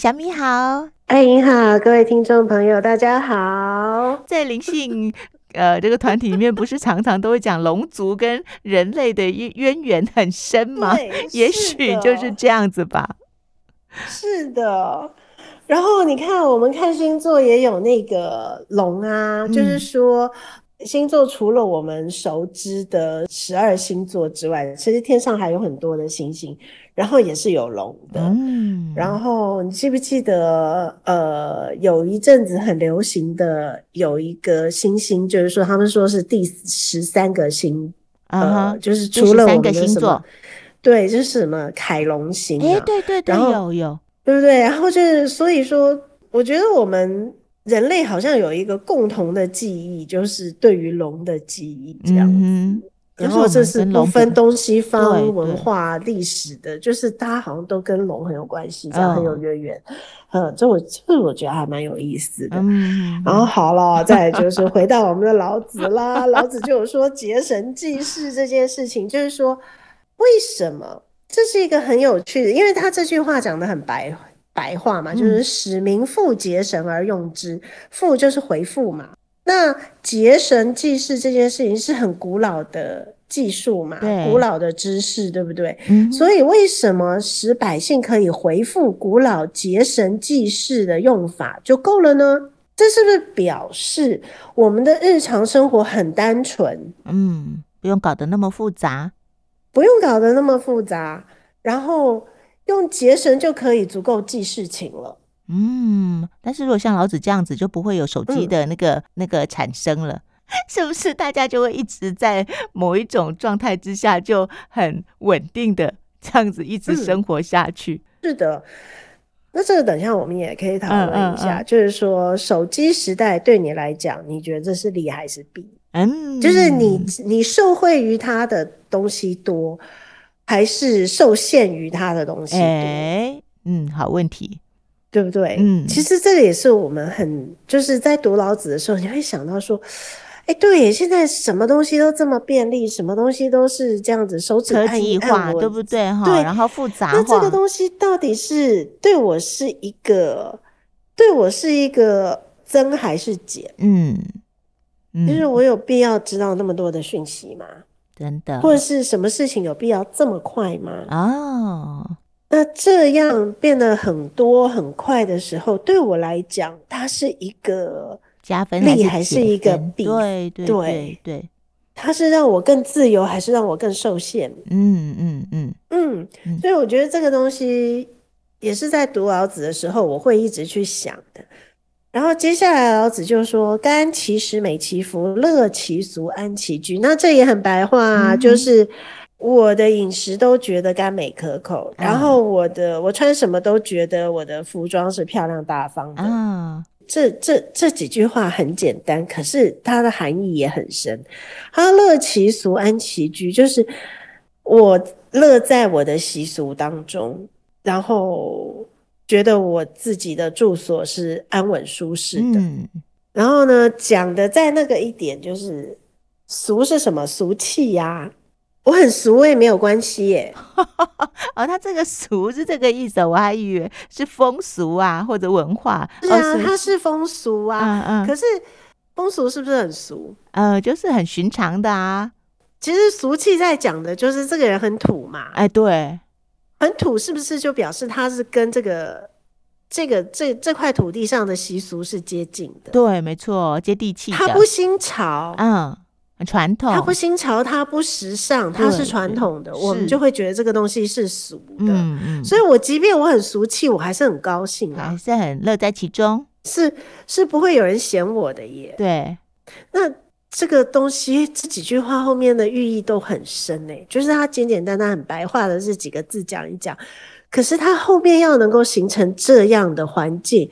小米好，哎，你好，各位听众朋友，大家好。在灵性呃这个团体里面，不是常常都会讲龙族跟人类的渊源很深吗？也许就是这样子吧。是的。然后你看，我们看星座也有那个龙啊，嗯、就是说星座除了我们熟知的十二星座之外，其实天上还有很多的星星。然后也是有龙的，嗯，然后你记不记得，呃，有一阵子很流行的有一个星星，就是说他们说是第十三个星，啊、呃，就是除了我们的什么，星座对，就是什么凯龙星，啊，哎，对对对，有有，对不对？然后就是所以说，我觉得我们人类好像有一个共同的记忆，就是对于龙的记忆这样子。嗯然后这是不分东西方文化历史的，就是大家好像都跟龙很有关系，这样很有渊源。嗯，这我这我觉得还蛮有意思的。嗯，然后好了，再就是回到我们的老子啦。老子就有说结绳记事这件事情，就是说为什么这是一个很有趣的，因为他这句话讲的很白白话嘛，就是使民复结绳而用之，复就是回复嘛。那结绳记事这件事情是很古老的技术嘛，古老的知识，对不对？嗯。所以为什么使百姓可以回复古老结绳记事的用法就够了呢？这是不是表示我们的日常生活很单纯？嗯，不用搞得那么复杂，不用搞得那么复杂，然后用结绳就可以足够记事情了。嗯，但是如果像老子这样子，就不会有手机的那个、嗯、那个产生了，是不是？大家就会一直在某一种状态之下，就很稳定的这样子一直生活下去。嗯、是的，那这个等一下我们也可以讨论一下，就是说手机时代对你来讲，你觉得这是利还是弊？嗯，就是你你受惠于它的东西多，还是受限于它的东西多？欸、嗯，好问题。对不对？嗯，其实这个也是我们很就是在读老子的时候，你会想到说，哎，对，现在什么东西都这么便利，什么东西都是这样子，手指按一按，对不对？哈，对，然后复杂。那这个东西到底是对我是一个对我是一个增还是减？嗯，嗯，就是我有必要知道那么多的讯息吗？真的，或者是什么事情有必要这么快吗？哦。那这样变得很多很快的时候，对我来讲，它是一个加分利还是一个弊？对对对对，它是让我更自由还是让我更受限？嗯嗯嗯嗯，所以我觉得这个东西也是在读老子的时候，我会一直去想的。然后接下来老子就说：“甘其食，美其服，乐其俗，安其居。”那这也很白话啊，嗯、就是。我的饮食都觉得甘美可口，然后我的我穿什么都觉得我的服装是漂亮大方的。嗯，这这这几句话很简单，可是它的含义也很深。他乐其俗，安其居，就是我乐在我的习俗当中，然后觉得我自己的住所是安稳舒适的。嗯，然后呢，讲的在那个一点就是俗是什么？俗气呀。我很俗，我也没有关系耶。哦，他这个俗是这个意思，我还以为是风俗啊或者文化。是啊，它是风俗啊。嗯嗯。可是风俗是不是很俗？呃，就是很寻常的啊。其实俗气在讲的就是这个人很土嘛。哎，对，很土是不是就表示他是跟这个这个这这块土地上的习俗是接近的？对，没错，接地气。他不新潮。嗯。传统，它不新潮，它不时尚，它是传统的，我们就会觉得这个东西是俗的。嗯嗯，所以我即便我很俗气，我还是很高兴啊，还是很乐在其中，是是不会有人嫌我的耶。对，那这个东西这几句话后面的寓意都很深诶，就是它简简单单很白话的这几个字讲一讲，可是它后面要能够形成这样的环境，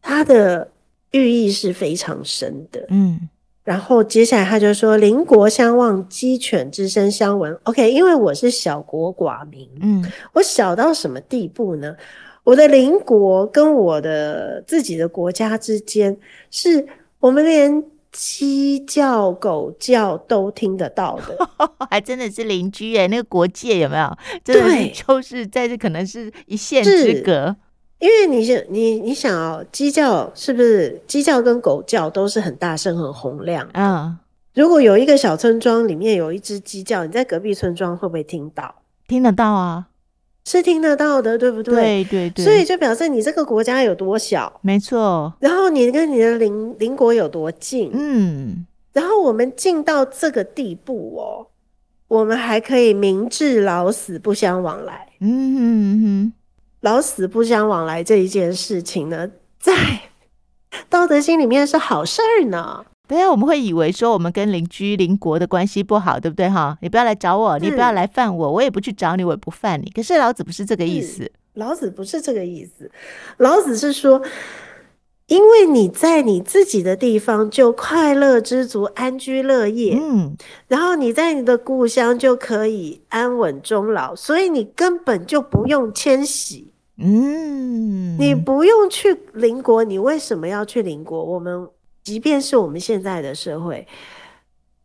它的寓意是非常深的。嗯。然后接下来他就说：“邻国相望，鸡犬之声相闻。” OK，因为我是小国寡民，嗯，我小到什么地步呢？我的邻国跟我的自己的国家之间，是我们连鸡叫、狗叫都听得到的，还真的是邻居诶，那个国界有没有？真的，就是在这可能是一线之隔。因为你想，你你想哦，鸡叫是不是鸡叫跟狗叫都是很大声、很洪亮？嗯，如果有一个小村庄里面有一只鸡叫，你在隔壁村庄会不会听到？听得到啊，是听得到的，对不对？对对对。所以就表示你这个国家有多小，没错。然后你跟你的邻邻国有多近，嗯。然后我们近到这个地步哦，我们还可以明治老死不相往来。嗯哼嗯哼。老死不相往来这一件事情呢，在道德心里面是好事儿呢。对啊，我们会以为说我们跟邻居邻国的关系不好，对不对哈？你不要来找我，你不要来犯我，我也不去找你，我也不犯你。可是老子不是这个意思，老子不是这个意思，老子是说，因为你在你自己的地方就快乐知足、安居乐业，嗯，然后你在你的故乡就可以安稳终老，所以你根本就不用迁徙。嗯，你不用去邻国，你为什么要去邻国？我们即便是我们现在的社会，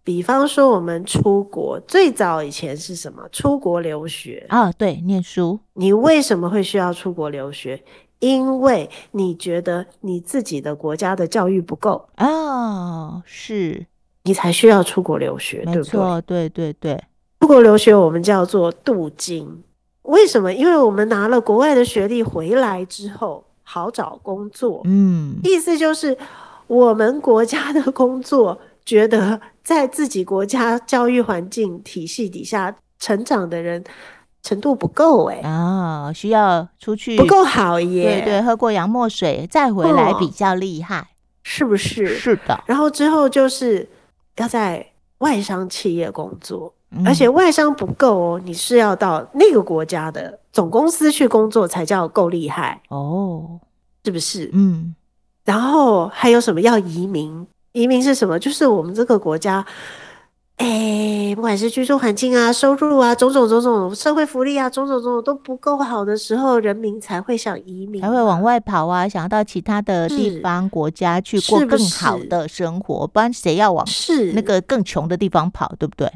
比方说我们出国，最早以前是什么？出国留学啊，对，念书。你为什么会需要出国留学？因为你觉得你自己的国家的教育不够哦，是你才需要出国留学，对不对？对对对，出国留学我们叫做镀金。为什么？因为我们拿了国外的学历回来之后好找工作，嗯，意思就是我们国家的工作觉得在自己国家教育环境体系底下成长的人程度不够哎啊，需要出去不够好耶，对对，喝过洋墨水再回来比较厉害，哦，是不是？是的。然后之后就是要在外商企业工作。而且外商不够哦，你是要到那个国家的总公司去工作才叫够厉害哦，是不是？嗯，然后还有什么要移民？移民是什么？就是我们这个国家，哎，不管是居住环境啊、收入啊、种种种种社会福利啊、种种种种都不够好的时候，人民才会想移民，才会往外跑啊，想要到其他的地方国家去过更好的生活，是不是？不然谁要往是那个更穷的地方跑，对不对？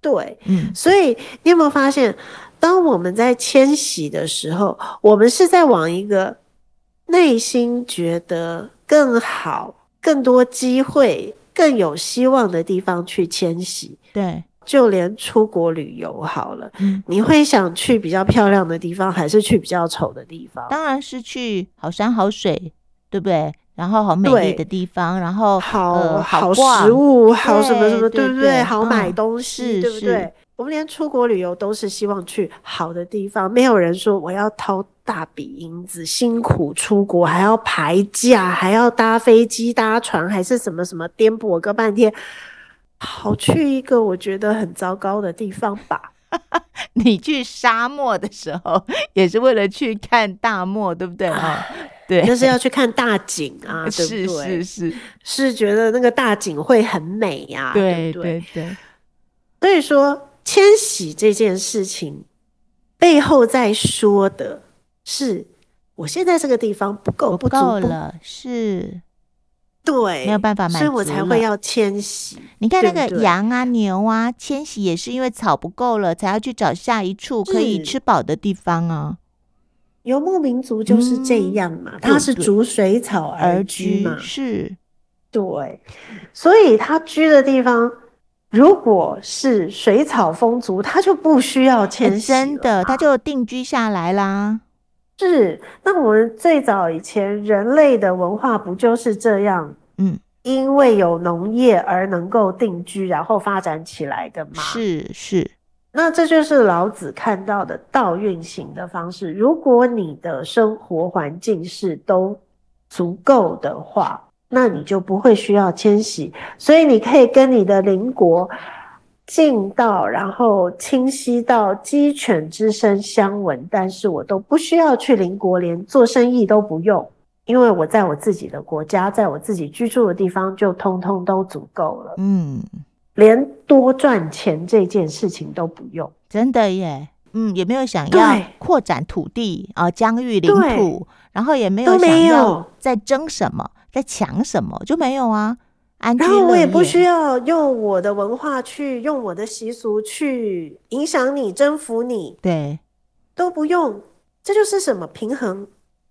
对，嗯，所以你有没有发现，当我们在迁徙的时候，我们是在往一个内心觉得更好、更多机会、更有希望的地方去迁徙。对，就连出国旅游好了，嗯，你会想去比较漂亮的地方，还是去比较丑的地方？当然是去好山好水，对不对？然后好美丽的地方，然后好、呃、好食物，好什么什么，对，对不对？好买东西，嗯、对不对？我们连出国旅游都是希望去好的地方，没有人说我要掏大笔银子，辛苦出国还要排假，还要搭飞机、搭船，还是什么什么颠簸个半天，跑去一个我觉得很糟糕的地方吧。你去沙漠的时候，也是为了去看大漠，对不对啊？对，就是要去看大景啊，对不对？是是是，是觉得那个大景会很美呀，对对？对对。所以说，迁徙这件事情背后在说的是，我现在这个地方不够，不够了，是。对，没有办法满足，所以我才会要迁徙。你看那个羊啊、牛啊，迁徙也是因为草不够了，才要去找下一处可以吃饱的地方啊。游牧民族就是这样嘛，嗯、他是逐水草而居嘛，是，对，所以他居的地方如果是水草丰足，他就不需要迁徙，真的，他就定居下来啦。是，那我们最早以前人类的文化不就是这样？嗯，因为有农业而能够定居，然后发展起来的吗？是是，那这就是老子看到的道运行的方式。如果你的生活环境是都足够的话，那你就不会需要迁徙，所以你可以跟你的邻国。近到，然后清晰到鸡犬之声相闻，但是我都不需要去邻国，连做生意都不用，因为我在我自己的国家，在我自己居住的地方就通通都足够了。嗯，连多赚钱这件事情都不用，真的耶。嗯，也没有想要扩展土地啊，疆域领土，然后也没有想要在争什么，在抢什么，就没有啊。然后我也不需要用我的文化去用我的习俗去影响你、征服你，对，都不用。这就是什么平衡？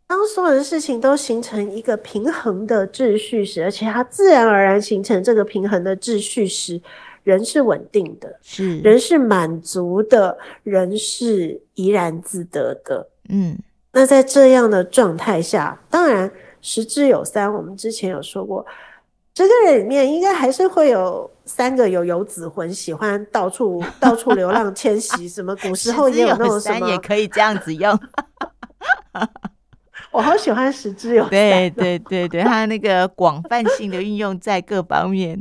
当所有的事情都形成一个平衡的秩序时，而且它自然而然形成这个平衡的秩序时，人是稳定的，是人是满足的，人是怡然自得的。嗯，那在这样的状态下，当然十之有三，我们之前有说过，这个人里面应该还是会有三个有游子魂，喜欢到处 到处流浪迁徙。什么古时候也有那种什么，也可以这样子用。我好喜欢十之有三，对对对对，他那个广泛性的运用在各方面，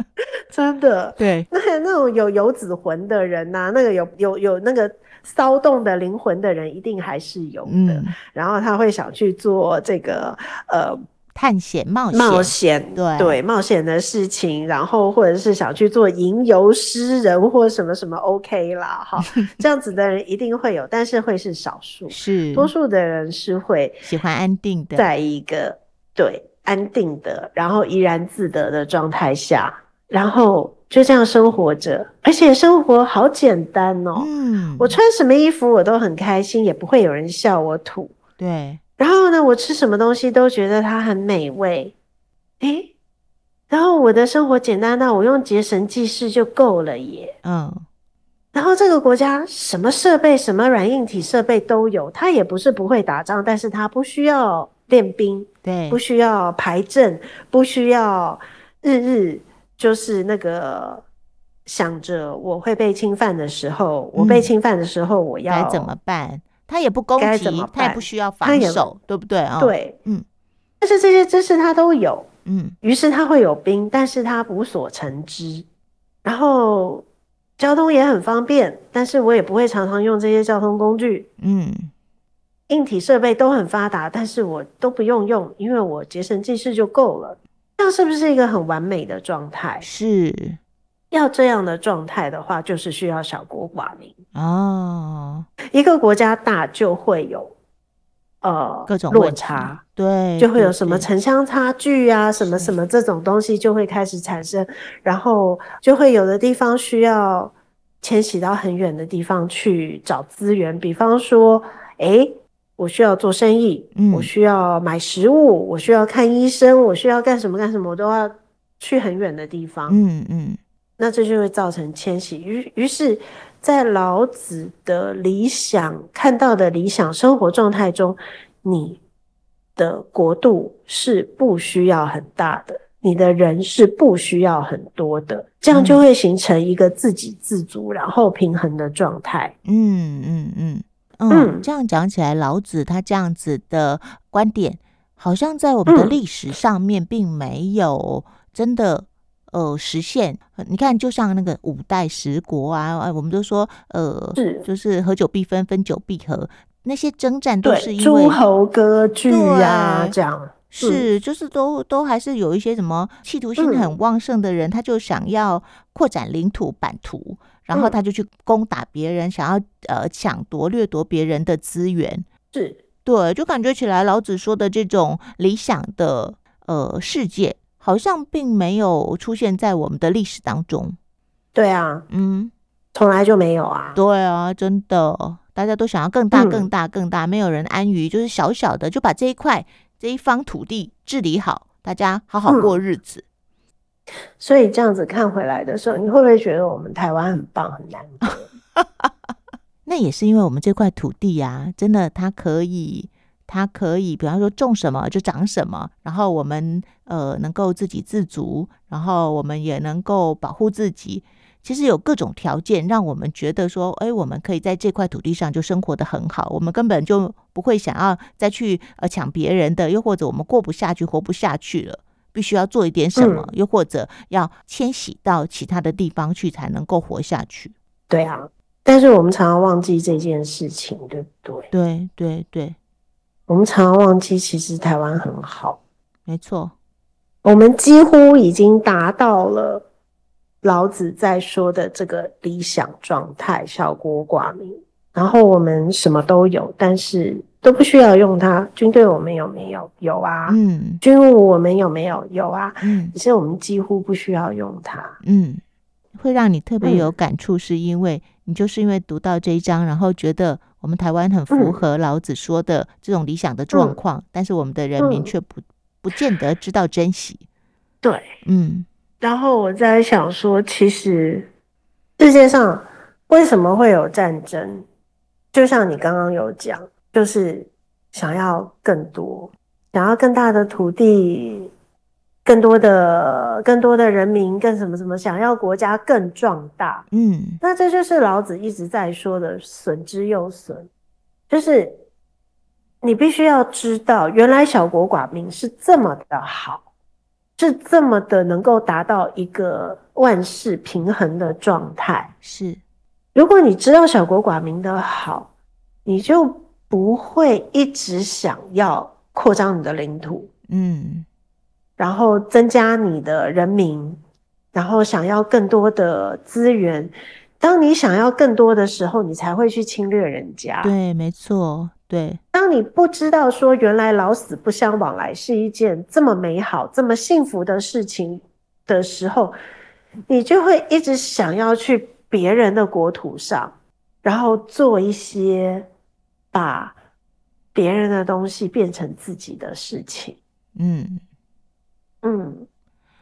真的对。那那种有游子魂的人呐、啊，那个有有有那个骚动的灵魂的人，一定还是有的。嗯、然后他会想去做这个呃。探险冒险，冒险，对。对，冒险的事情，然后或者是想去做吟游诗人或什么什么，OK 啦，哈，这样子的人一定会有，但是会是少数，是。多数的人是会喜欢安定的，在一个对安定的，然后怡然自得的状态下，然后就这样生活着，而且生活好简单哦，嗯，我穿什么衣服我都很开心，也不会有人笑我土，对。然后呢，我吃什么东西都觉得它很美味，诶，然后我的生活简单到我用结绳记事就够了耶。嗯，然后这个国家什么设备、什么软硬体设备都有，它也不是不会打仗，但是它不需要练兵，对，不需要排阵，不需要日日就是那个想着我会被侵犯的时候，嗯、我被侵犯的时候我要该怎么办？他也不攻击，他也不需要防守，对不对啊？对，嗯。但是这些知识他都有，嗯。于是他会有兵，但是他无所成之。然后交通也很方便，但是我也不会常常用这些交通工具，嗯。硬体设备都很发达，但是我都不用用，因为我结绳记事就够了。这样是不是一个很完美的状态？是。要这样的状态的话，就是需要小国寡民哦。一个国家大，就会有呃各种落差，对，就会有什么城乡差距啊，什么什么这种东西就会开始产生，然后就会有的地方需要迁徙到很远的地方去找资源，比方说，诶，我需要做生意，嗯，我需要买食物，我需要看医生，我需要干什么干什么，我都要去很远的地方，嗯嗯。那这就会造成迁徙，于于是，在老子的理想看到的理想生活状态中，你的国度是不需要很大的，你的人是不需要很多的，这样就会形成一个自给自足，然后平衡的状态。嗯嗯嗯。嗯，这样讲起来，老子他这样子的观点，好像在我们的历史上面并没有真的。呃，实现你看，就像那个五代十国啊，哎，我们都说，呃，是就是合久必分，分久必合，那些征战都是因为诸侯割据呀，这样是，就是都都还是有一些什么企图心很旺盛的人，嗯、他就想要扩展领土版图，然后他就去攻打别人，想要呃抢夺掠夺别人的资源，是。对，就感觉起来老子说的这种理想的呃世界。好像并没有出现在我们的历史当中。对啊，嗯，从来就没有啊。对啊，真的，大家都想要更大、更大、更大，没有人安于就是小小的，就把这一块、这一方土地治理好，大家好好过日子。嗯。所以这样子看回来的时候，你会不会觉得我们台湾很棒、很难得？那也是因为我们这块土地呀，真的它可以。它可以，比方说种什么就长什么，然后我们呃能够自给自足，然后我们也能够保护自己。其实有各种条件让我们觉得说，哎，我们可以在这块土地上就生活得很好，我们根本就不会想要再去呃抢别人的，又或者我们过不下去、活不下去了，必须要做一点什么，嗯、又或者要迁徙到其他的地方去才能够活下去。对啊，但是我们常常忘记这件事情，对不对？对对对。我们常常忘记，其实台湾很好。没错，我们几乎已经达到了老子在说的这个理想状态，小国寡民。然后我们什么都有，但是都不需要用它。军队我们有没有？有啊。嗯。军务我们有没有？有啊。嗯。可是我们几乎不需要用它。嗯。会让你特别有感触，是因为你就是因为读到这一章，然后觉得我们台湾很符合老子说的这种理想的状况，嗯、但是我们的人民却不不见得知道珍惜。对，嗯。然后我在想说，其实世界上为什么会有战争？就像你刚刚有讲，就是想要更多，想要更大的土地。更多的、更多的人民，更什么什么，想要国家更壮大，嗯，那这就是老子一直在说的“损之又损”，就是你必须要知道，原来小国寡民是这么的好，是这么的能够达到一个万事平衡的状态。是，如果你知道小国寡民的好，你就不会一直想要扩张你的领土，嗯。然后增加你的人民，然后想要更多的资源。当你想要更多的时候，你才会去侵略人家。对，没错，对。当你不知道说原来老死不相往来是一件这么美好、这么幸福的事情的时候，你就会一直想要去别人的国土上，然后做一些把别人的东西变成自己的事情。嗯。嗯，